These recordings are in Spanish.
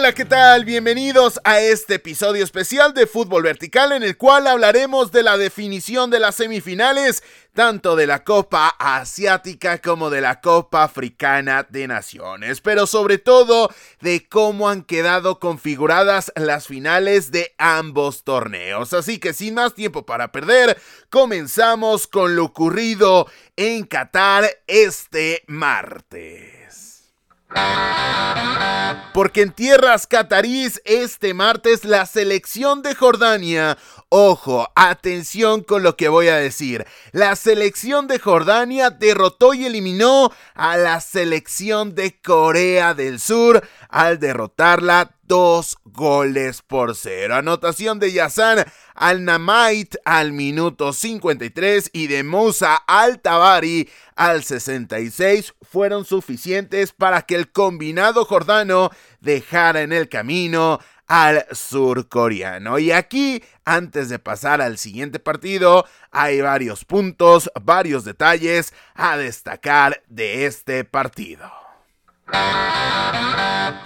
Hola, ¿qué tal? Bienvenidos a este episodio especial de Fútbol Vertical en el cual hablaremos de la definición de las semifinales, tanto de la Copa Asiática como de la Copa Africana de Naciones, pero sobre todo de cómo han quedado configuradas las finales de ambos torneos. Así que sin más tiempo para perder, comenzamos con lo ocurrido en Qatar este martes. Porque en tierras catarís este martes la selección de Jordania, ojo, atención con lo que voy a decir, la selección de Jordania derrotó y eliminó a la selección de Corea del Sur al derrotarla dos goles por cero. Anotación de Yassan al Namait al minuto 53 y de Musa al Tabari al 66 fueron suficientes para que el combinado jordano dejara en el camino al surcoreano. Y aquí, antes de pasar al siguiente partido, hay varios puntos, varios detalles a destacar de este partido.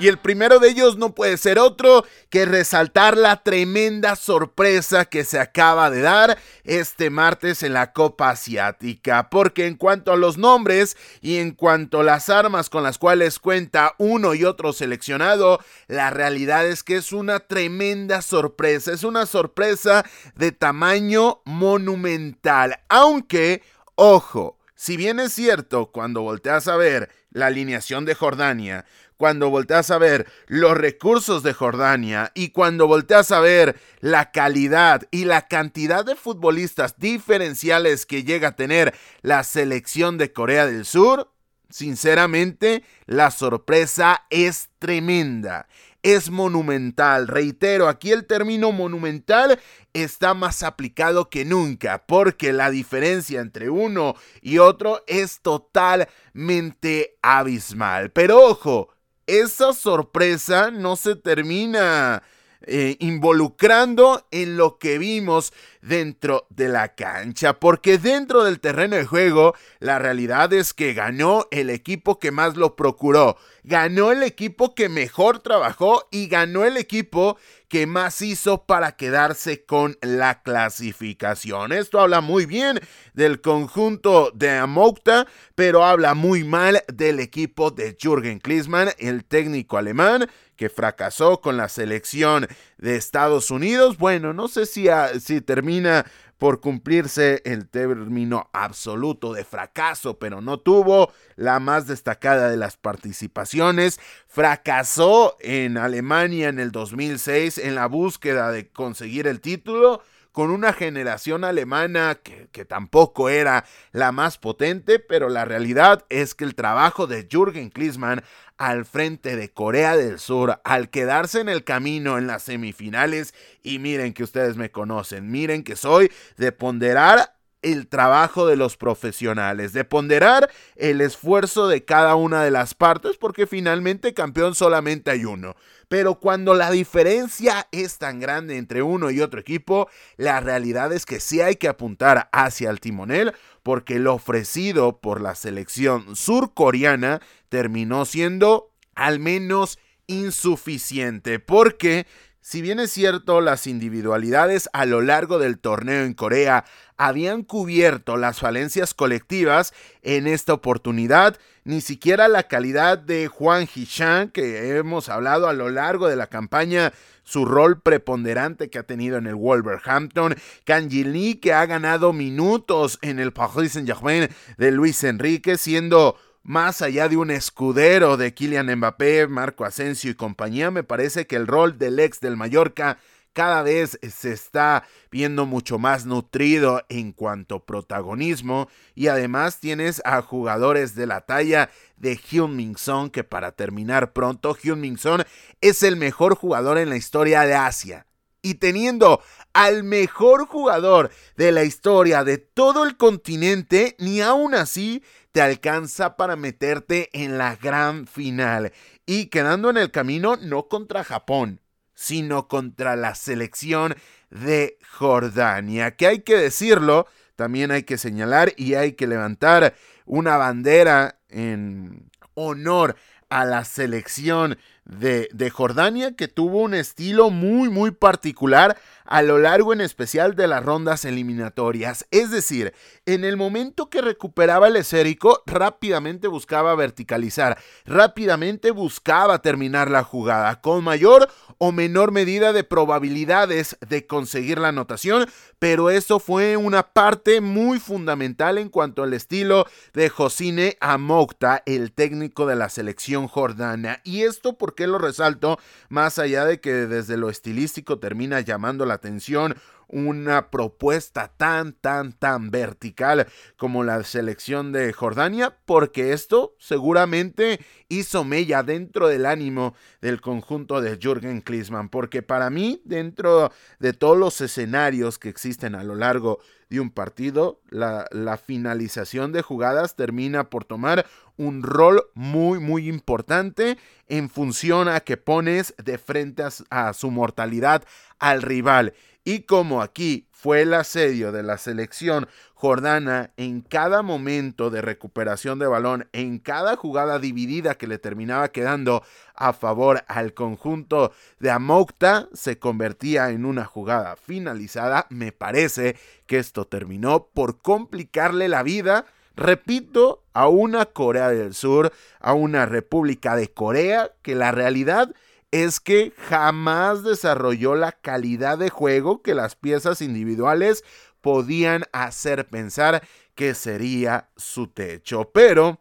Y el primero de ellos no puede ser otro que resaltar la tremenda sorpresa que se acaba de dar este martes en la Copa Asiática, porque en cuanto a los nombres y en cuanto a las armas con las cuales cuenta uno y otro seleccionado, la realidad es que es una tremenda sorpresa, es una sorpresa de tamaño monumental, aunque, ojo, si bien es cierto, cuando volteas a ver la alineación de Jordania, cuando volteas a ver los recursos de Jordania y cuando volteas a ver la calidad y la cantidad de futbolistas diferenciales que llega a tener la selección de Corea del Sur, sinceramente la sorpresa es tremenda es monumental. Reitero, aquí el término monumental está más aplicado que nunca, porque la diferencia entre uno y otro es totalmente abismal. Pero ojo, esa sorpresa no se termina eh, involucrando en lo que vimos dentro de la cancha, porque dentro del terreno de juego la realidad es que ganó el equipo que más lo procuró, ganó el equipo que mejor trabajó y ganó el equipo que más hizo para quedarse con la clasificación. Esto habla muy bien del conjunto de Amokta, pero habla muy mal del equipo de Jürgen Klinsmann, el técnico alemán, que fracasó con la selección de Estados Unidos. Bueno, no sé si, si termina por cumplirse el término absoluto de fracaso, pero no tuvo la más destacada de las participaciones. Fracasó en Alemania en el 2006 en la búsqueda de conseguir el título con una generación alemana que, tampoco era la más potente, pero la realidad es que el trabajo de Jürgen Klinsmann al frente de Corea del Sur al quedarse en el camino en las semifinales y miren que ustedes me conocen, miren que soy de ponderar el trabajo de los profesionales, de ponderar el esfuerzo de cada una de las partes, porque finalmente campeón solamente hay uno. Pero cuando la diferencia es tan grande entre uno y otro equipo, la realidad es que sí hay que apuntar hacia el timonel, porque lo ofrecido por la selección surcoreana terminó siendo al menos insuficiente, porque si bien es cierto, las individualidades a lo largo del torneo en Corea habían cubierto las falencias colectivas, en esta oportunidad ni siquiera la calidad de Juan Hichan, que hemos hablado a lo largo de la campaña, su rol preponderante que ha tenido en el Wolverhampton, Lee, que ha ganado minutos en el Paris Saint-Germain de Luis Enrique, siendo más allá de un escudero de Kylian Mbappé, Marco Asensio y compañía, me parece que el rol del ex del Mallorca cada vez se está viendo mucho más nutrido en cuanto protagonismo y además tienes a jugadores de la talla de Hyun Son que para terminar pronto Hyun Son es el mejor jugador en la historia de Asia. Y teniendo al mejor jugador de la historia de todo el continente, ni aún así te alcanza para meterte en la gran final. Y quedando en el camino no contra Japón, sino contra la selección de Jordania, que hay que decirlo, también hay que señalar y hay que levantar una bandera en honor a la selección de, de, Jordania que tuvo un estilo muy muy particular a lo largo en especial de las rondas eliminatorias. Es decir, en el momento que recuperaba el esérico, rápidamente buscaba verticalizar, rápidamente buscaba terminar la jugada con mayor o menor medida de probabilidades de conseguir la anotación, pero eso fue una parte muy fundamental en cuanto al estilo de Josine Amokta, el técnico de la selección jordana. Y esto, ¿por qué lo resalto? Más allá de que desde lo estilístico termina llamando la atención una propuesta tan, tan, tan vertical como la selección de Jordania, porque esto seguramente hizo mella dentro del ánimo del conjunto de Jürgen Klinsmann, porque para mí, dentro de todos los escenarios que existen a lo largo de un partido, la, la finalización de jugadas termina por tomar un rol muy, muy importante en función a que pones de frente a, su mortalidad al rival. Y como aquí fue el asedio de la selección jordana en cada momento de recuperación de balón, en cada jugada dividida que le terminaba quedando a favor al conjunto de Amokta, se convertía en una jugada finalizada. Me parece que esto terminó por complicarle la vida repito, a una Corea del Sur, a una República de Corea, que la realidad es que jamás desarrolló la calidad de juego que las piezas individuales podían hacer pensar que sería su techo. Pero,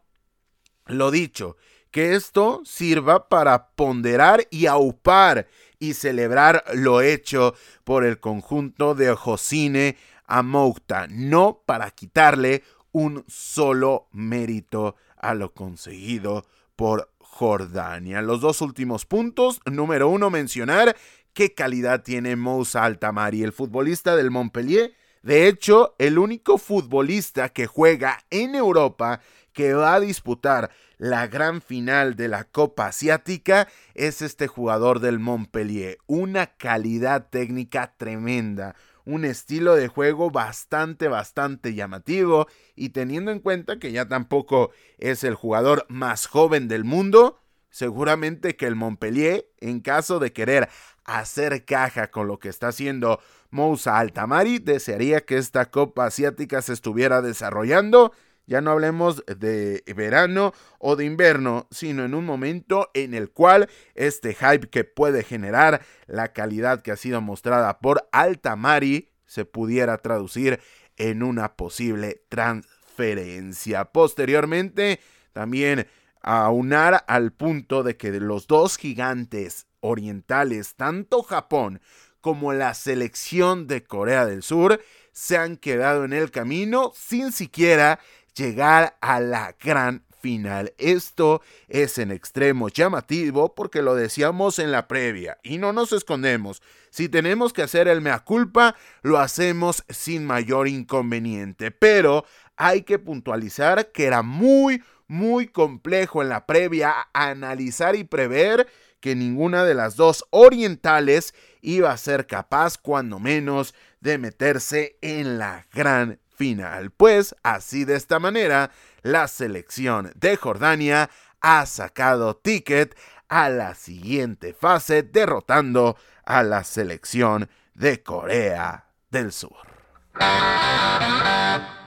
lo dicho, que esto sirva para ponderar y aupar y celebrar lo hecho por el conjunto de Josine Amouta, no para quitarle un solo mérito a lo conseguido por Jordania. Los dos últimos puntos. Número uno, mencionar qué calidad tiene Moussa Altamari, el futbolista del Montpellier. De hecho, el único futbolista que juega en Europa que va a disputar la gran final de la Copa Asiática es este jugador del Montpellier. Una calidad técnica tremenda, un estilo de juego bastante, bastante llamativo y teniendo en cuenta que ya tampoco es el jugador más joven del mundo, seguramente que el Montpellier, en caso de querer hacer caja con lo que está haciendo Moussa Altamari, desearía que esta Copa Asiática se estuviera desarrollando ya no hablemos de verano o de invierno, sino en un momento en el cual este hype que puede generar la calidad que ha sido mostrada por Altamari se pudiera traducir en una posible transferencia. Posteriormente, también aunar al punto de que los dos gigantes orientales, tanto Japón como la selección de Corea del Sur, se han quedado en el camino sin siquiera llegar a la gran final. Esto es en extremo llamativo porque lo decíamos en la previa y no nos escondemos. Si tenemos que hacer el mea culpa, lo hacemos sin mayor inconveniente, pero hay que puntualizar que era muy, muy complejo en la previa analizar y prever que ninguna de las dos orientales iba a ser capaz, cuando menos, de meterse en la gran final. Pues así de esta manera, la selección de Jordania ha sacado ticket a la siguiente fase derrotando a la selección de Corea del Sur.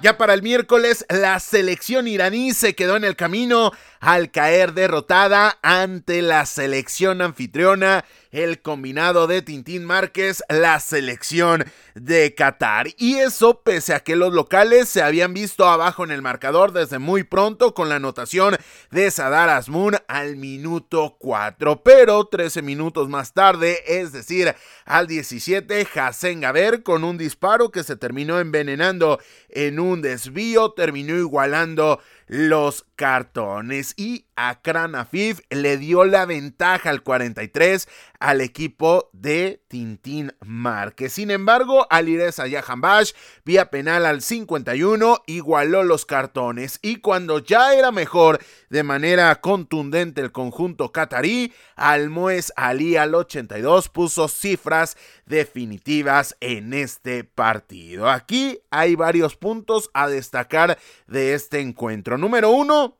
Ya para el miércoles, la selección iraní se quedó en el camino al caer derrotada ante la selección anfitriona el combinado de Tintín Márquez, la selección de Qatar. Y eso pese a que los locales se habían visto abajo en el marcador desde muy pronto con la anotación de Sadar Asmun al minuto 4. Pero 13 minutos más tarde, es decir, al 17, Hassan Gaber con un disparo que se terminó envenenando en un desvío, terminó igualando los cartones. Y Akran Afif le dio la ventaja al 43 al equipo de Tintín Márquez. Sin embargo, Alireza Yahambash, vía penal al 51, igualó los cartones y cuando ya era mejor de manera contundente el conjunto catarí, Almoez Ali al 82 puso cifras definitivas en este partido. Aquí hay varios puntos a destacar de este encuentro. Número uno,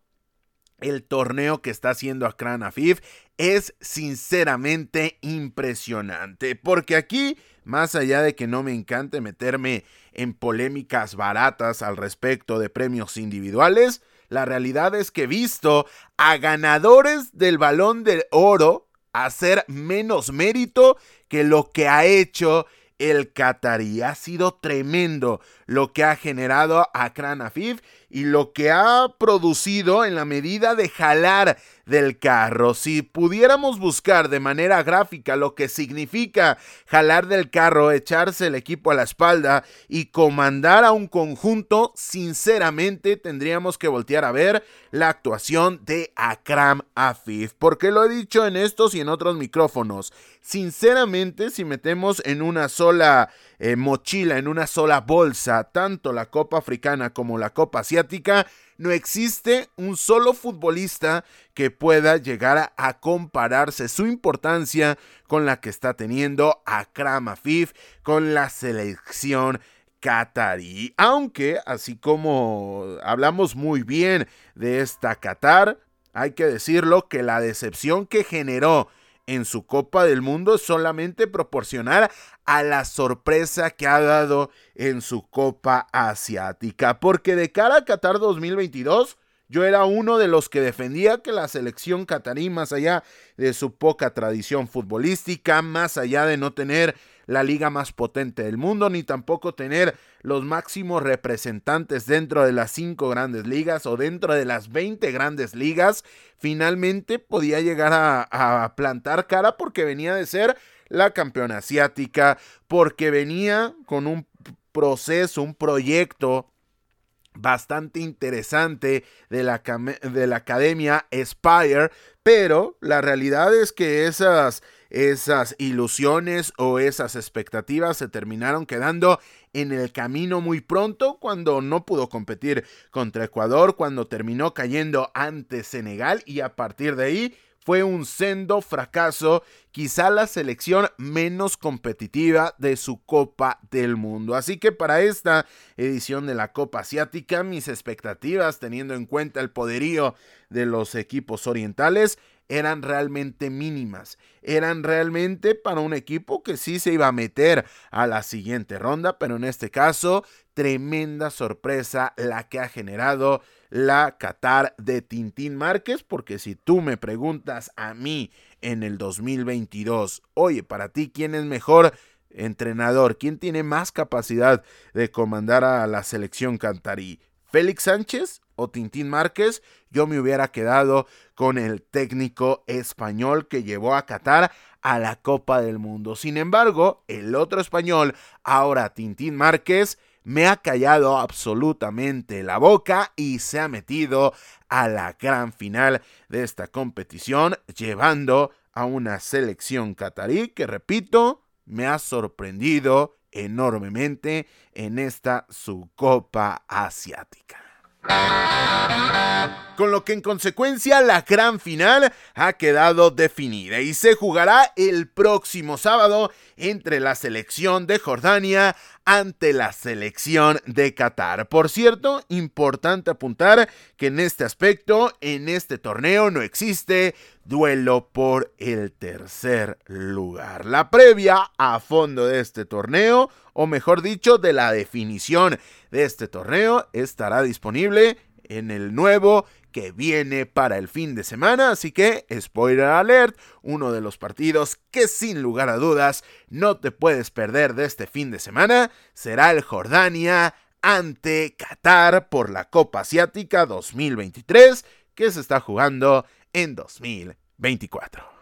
el torneo que está haciendo Akran Afif es sinceramente impresionante. Porque aquí, más allá de que no me encante meterme en polémicas baratas al respecto de premios individuales, la realidad es que he visto a ganadores del balón de oro hacer menos mérito que lo que ha hecho el Qatarí. Ha sido tremendo lo que ha generado Akran Afif y lo que ha producido en la medida de jalar del carro. Si pudiéramos buscar de manera gráfica lo que significa jalar del carro, echarse el equipo a la espalda y comandar a un conjunto, sinceramente tendríamos que voltear a ver la actuación de Akram Afif. Porque lo he dicho en estos y en otros micrófonos. Sinceramente, si metemos en una sola eh, mochila, en una sola bolsa, tanto la Copa Africana como la Copa Asiática, no existe un solo futbolista que pueda llegar a, compararse su importancia con la que está teniendo Akram Afif con la selección catarí. Aunque, así como hablamos muy bien de esta Qatar, hay que decirlo que la decepción que generó en su Copa del Mundo es solamente proporcional a la sorpresa que ha dado en su Copa Asiática. Porque de cara a Qatar 2022, yo era uno de los que defendía que la selección catarí, más allá de su poca tradición futbolística, más allá de no tener la liga más potente del mundo, ni tampoco tener los máximos representantes dentro de las cinco grandes ligas o dentro de las 20 grandes ligas, finalmente podía llegar a, plantar cara porque venía de ser la campeona asiática, porque venía con un proceso, un proyecto bastante interesante de la, de la academia Spire, pero la realidad es que esas esas ilusiones o esas expectativas se terminaron quedando en el camino muy pronto cuando no pudo competir contra Ecuador, cuando terminó cayendo ante Senegal y a partir de ahí fue un sendo fracaso, quizá la selección menos competitiva de su Copa del Mundo. Así que para esta edición de la Copa Asiática, mis expectativas, teniendo en cuenta el poderío de los equipos orientales, eran realmente mínimas. Eran realmente para un equipo que sí se iba a meter a la siguiente ronda, pero en este caso, tremenda sorpresa la que ha generado la Qatar de Tintín Márquez, porque si tú me preguntas a mí en el 2022, oye, para ti, ¿quién es mejor? entrenador, ¿quién tiene más capacidad de comandar a la selección cantarí? ¿Félix Sánchez o Tintín Márquez? Yo me hubiera quedado con el técnico español que llevó a Qatar a la Copa del Mundo. Sin embargo, el otro español, ahora Tintín Márquez, me ha callado absolutamente la boca y se ha metido a la gran final de esta competición, llevando a una selección catarí que, repito, me ha sorprendido enormemente en esta su Copa Asiática. Con lo que en consecuencia la gran final ha quedado definida y se jugará el próximo sábado entre la selección de Jordania ante la selección de Qatar. Por cierto, importante apuntar que en este aspecto, en este torneo no existe duelo por el tercer lugar. La previa a fondo de este torneo, o mejor dicho, de la definición de este torneo, estará disponible en el nuevo que viene para el fin de semana, así que spoiler alert, uno de los partidos que sin lugar a dudas no te puedes perder de este fin de semana será el Jordania ante Qatar por la Copa Asiática 2023 que se está jugando en 2024.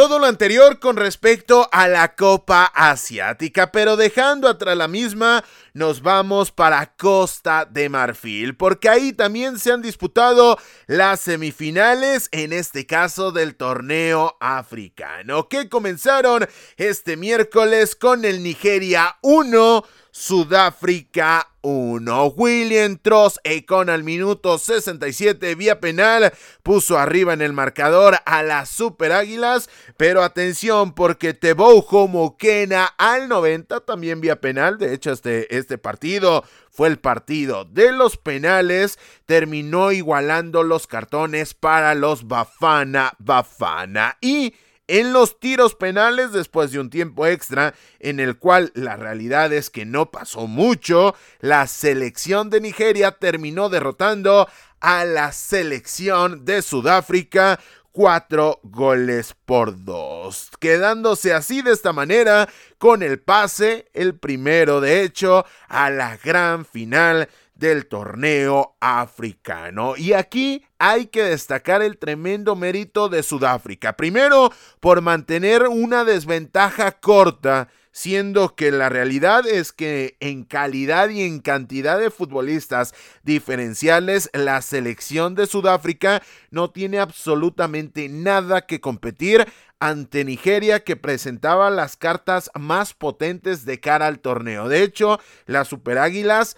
Todo lo anterior con respecto a la Copa Asiática, pero dejando atrás la misma, nos vamos para Costa de Marfil, porque ahí también se han disputado las semifinales, en este caso del torneo africano, que comenzaron este miércoles con el Nigeria 1. Sudáfrica 1. William Tross con al minuto 67 vía penal puso arriba en el marcador a las Super Águilas, pero atención porque Tebow Mokena al 90 también vía penal, de hecho este, este partido fue el partido de los penales, terminó igualando los cartones para los Bafana Bafana y en los tiros penales después de un tiempo extra en el cual la realidad es que no pasó mucho, la selección de Nigeria terminó derrotando a la selección de Sudáfrica cuatro goles por dos, quedándose así de esta manera con el pase, el primero de hecho, a la gran final del torneo africano. Y aquí hay que destacar el tremendo mérito de Sudáfrica. Primero, por mantener una desventaja corta siendo que la realidad es que en calidad y en cantidad de futbolistas diferenciales, la selección de Sudáfrica no tiene absolutamente nada que competir ante Nigeria que presentaba las cartas más potentes de cara al torneo. De hecho, las Super Águilas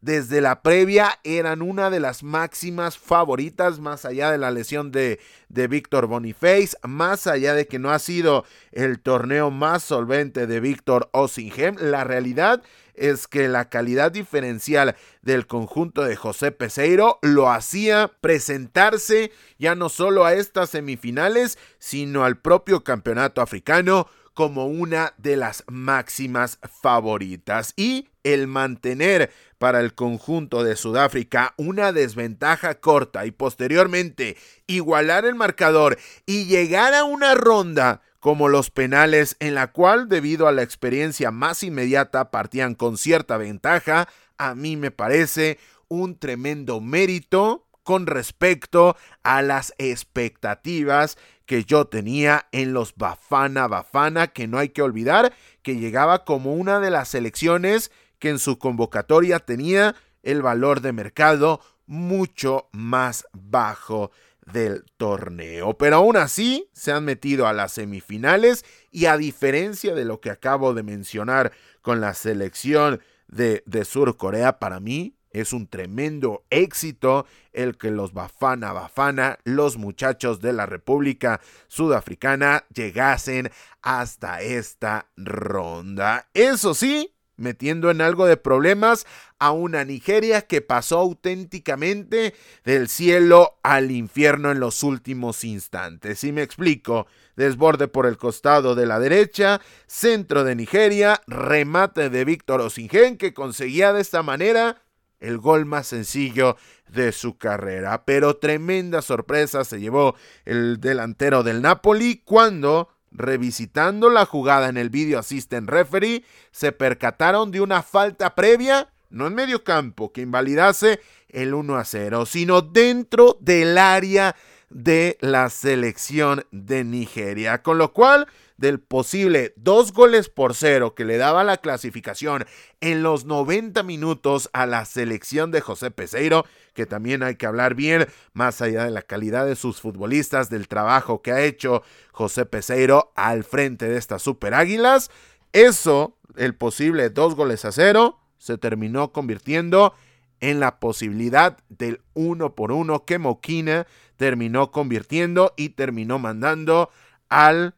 desde la previa eran una de las máximas favoritas, más allá de la lesión de, de Víctor Boniface, más allá de que no ha sido el torneo más solvente de Víctor Ossinghem. La realidad es que la calidad diferencial del conjunto de José Peseiro lo hacía presentarse ya no solo a estas semifinales, sino al propio campeonato africano como una de las máximas favoritas. Y el mantener para el conjunto de Sudáfrica una desventaja corta y posteriormente igualar el marcador y llegar a una ronda como los penales en la cual debido a la experiencia más inmediata partían con cierta ventaja, a mí me parece un tremendo mérito con respecto a las expectativas que yo tenía en los Bafana Bafana, que no hay que olvidar que llegaba como una de las selecciones que en su convocatoria tenía el valor de mercado mucho más bajo del torneo. Pero aún así se han metido a las semifinales y a diferencia de lo que acabo de mencionar con la selección de, de Sur Corea, para mí es un tremendo éxito el que los Bafana Bafana, los muchachos de la República Sudafricana, llegasen hasta esta ronda. Eso sí, metiendo en algo de problemas a una Nigeria que pasó auténticamente del cielo al infierno en los últimos instantes. Y me explico, desborde por el costado de la derecha, centro de Nigeria, remate de Víctor Osingen que conseguía de esta manera el gol más sencillo de su carrera. Pero tremenda sorpresa se llevó el delantero del Napoli cuando revisitando la jugada en el video assistant referee, se percataron de una falta previa, no en medio campo, que invalidase el 1 a 0, sino dentro del área de la selección de Nigeria. Con lo cual, del posible dos goles por cero que le daba la clasificación en los 90 minutos a la selección de José Peseiro, que también hay que hablar bien, más allá de la calidad de sus futbolistas, del trabajo que ha hecho José Peseiro al frente de estas Super Águilas. Eso, el posible dos goles a cero, se terminó convirtiendo en la posibilidad del uno por uno que Moquina terminó convirtiendo y terminó mandando al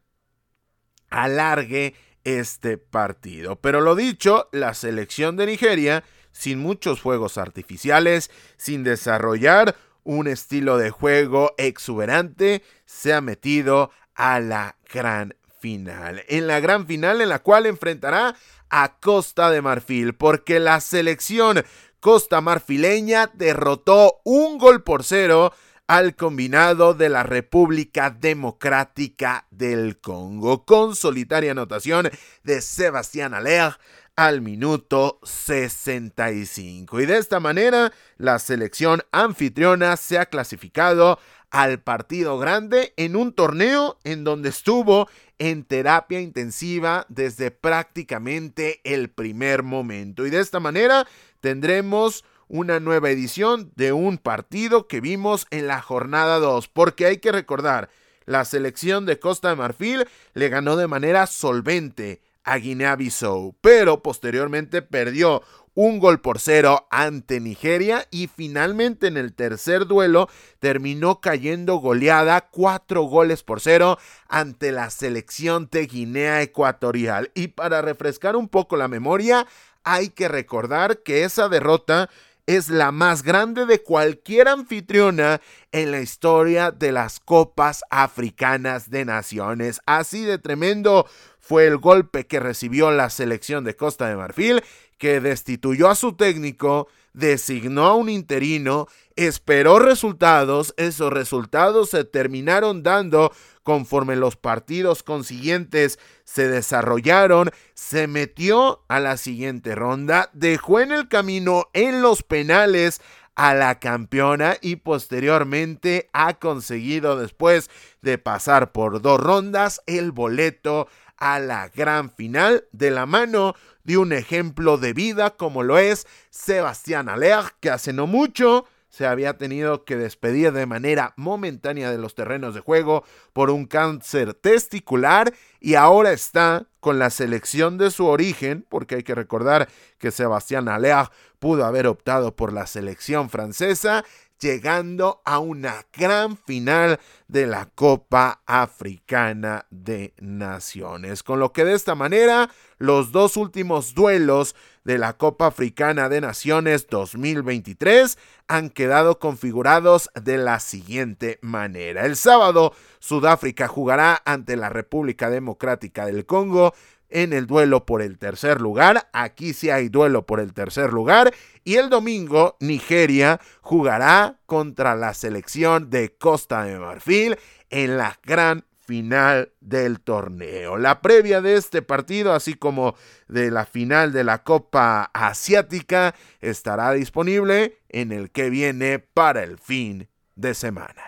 alargue este partido. Pero lo dicho, la selección de Nigeria, sin muchos juegos artificiales, sin desarrollar un estilo de juego exuberante, se ha metido a la gran final. En la gran final en la cual enfrentará a Costa de Marfil, porque la selección costa marfileña derrotó un gol por cero al combinado de la República Democrática del Congo, con solitaria anotación de Sebastián Aller al minuto 65. Y de esta manera, la selección anfitriona se ha clasificado al partido grande en un torneo en donde estuvo en terapia intensiva desde prácticamente el primer momento. Y de esta manera tendremos una nueva edición de un partido que vimos en la jornada 2, porque hay que recordar, la selección de Costa de Marfil le ganó de manera solvente a Guinea-Bissau, pero posteriormente perdió un gol por cero ante Nigeria y finalmente en el tercer duelo terminó cayendo goleada cuatro goles por cero ante la selección de Guinea Ecuatorial. Y para refrescar un poco la memoria, hay que recordar que esa derrota es la más grande de cualquier anfitriona en la historia de las Copas Africanas de Naciones. Así de tremendo fue el golpe que recibió la selección de Costa de Marfil que destituyó a su técnico, designó a un interino, esperó resultados, esos resultados se terminaron dando conforme los partidos consiguientes se desarrollaron, se metió a la siguiente ronda, dejó en el camino en los penales a la campeona y posteriormente ha conseguido después de pasar por dos rondas el boleto a la gran final de la mano de un ejemplo de vida como lo es Sebastián Aller, que hace no mucho se había tenido que despedir de manera momentánea de los terrenos de juego por un cáncer testicular y ahora está con la selección de su origen, porque hay que recordar que Sebastián Aller pudo haber optado por la selección francesa llegando a una gran final de la Copa Africana de Naciones. Con lo que de esta manera los dos últimos duelos de la Copa Africana de Naciones 2023 han quedado configurados de la siguiente manera. El sábado, Sudáfrica jugará ante la República Democrática del Congo en el duelo por el tercer lugar. Aquí sí hay duelo por el tercer lugar. Y el domingo, Nigeria jugará contra la selección de Costa de Marfil en la gran final del torneo. La previa de este partido, así como de la final de la Copa Asiática, estará disponible en el que viene para el fin de semana.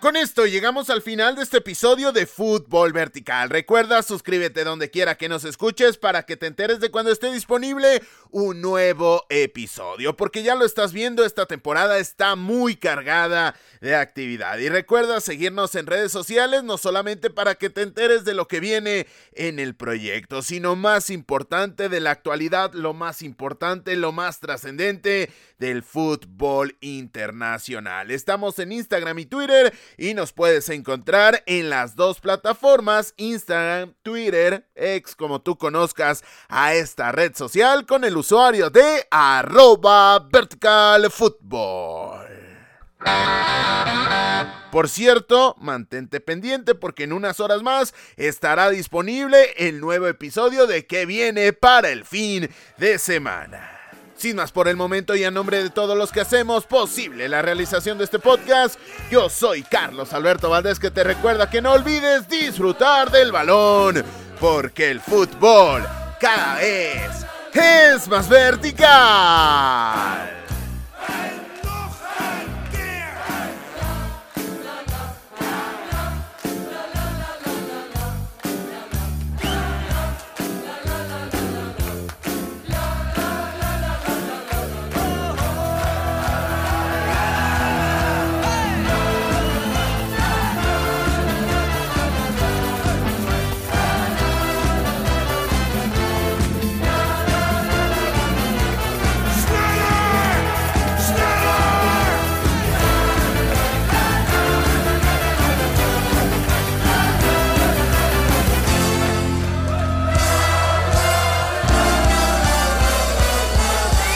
Con esto llegamos al final de este episodio de Fútbol Vertical. Recuerda, suscríbete donde quiera que nos escuches para que te enteres de cuando esté disponible un nuevo episodio. Porque ya lo estás viendo, esta temporada está muy cargada de actividad. Y recuerda seguirnos en redes sociales, no solamente para que te enteres de lo que viene en el proyecto, sino más importante de la actualidad, lo más importante, lo más trascendente del fútbol internacional. Estamos en Instagram y Twitter y nos puedes encontrar en las dos plataformas, Instagram, Twitter, ex como tú conozcas a esta red social con el usuario de arroba vertical Por cierto, mantente pendiente porque en unas horas más estará disponible el nuevo episodio de que viene para el fin de semana. Sin más por el momento y a nombre de todos los que hacemos posible la realización de este podcast, yo soy Carlos Alberto Valdés que te recuerda que no olvides disfrutar del balón, porque el fútbol cada vez es más vertical.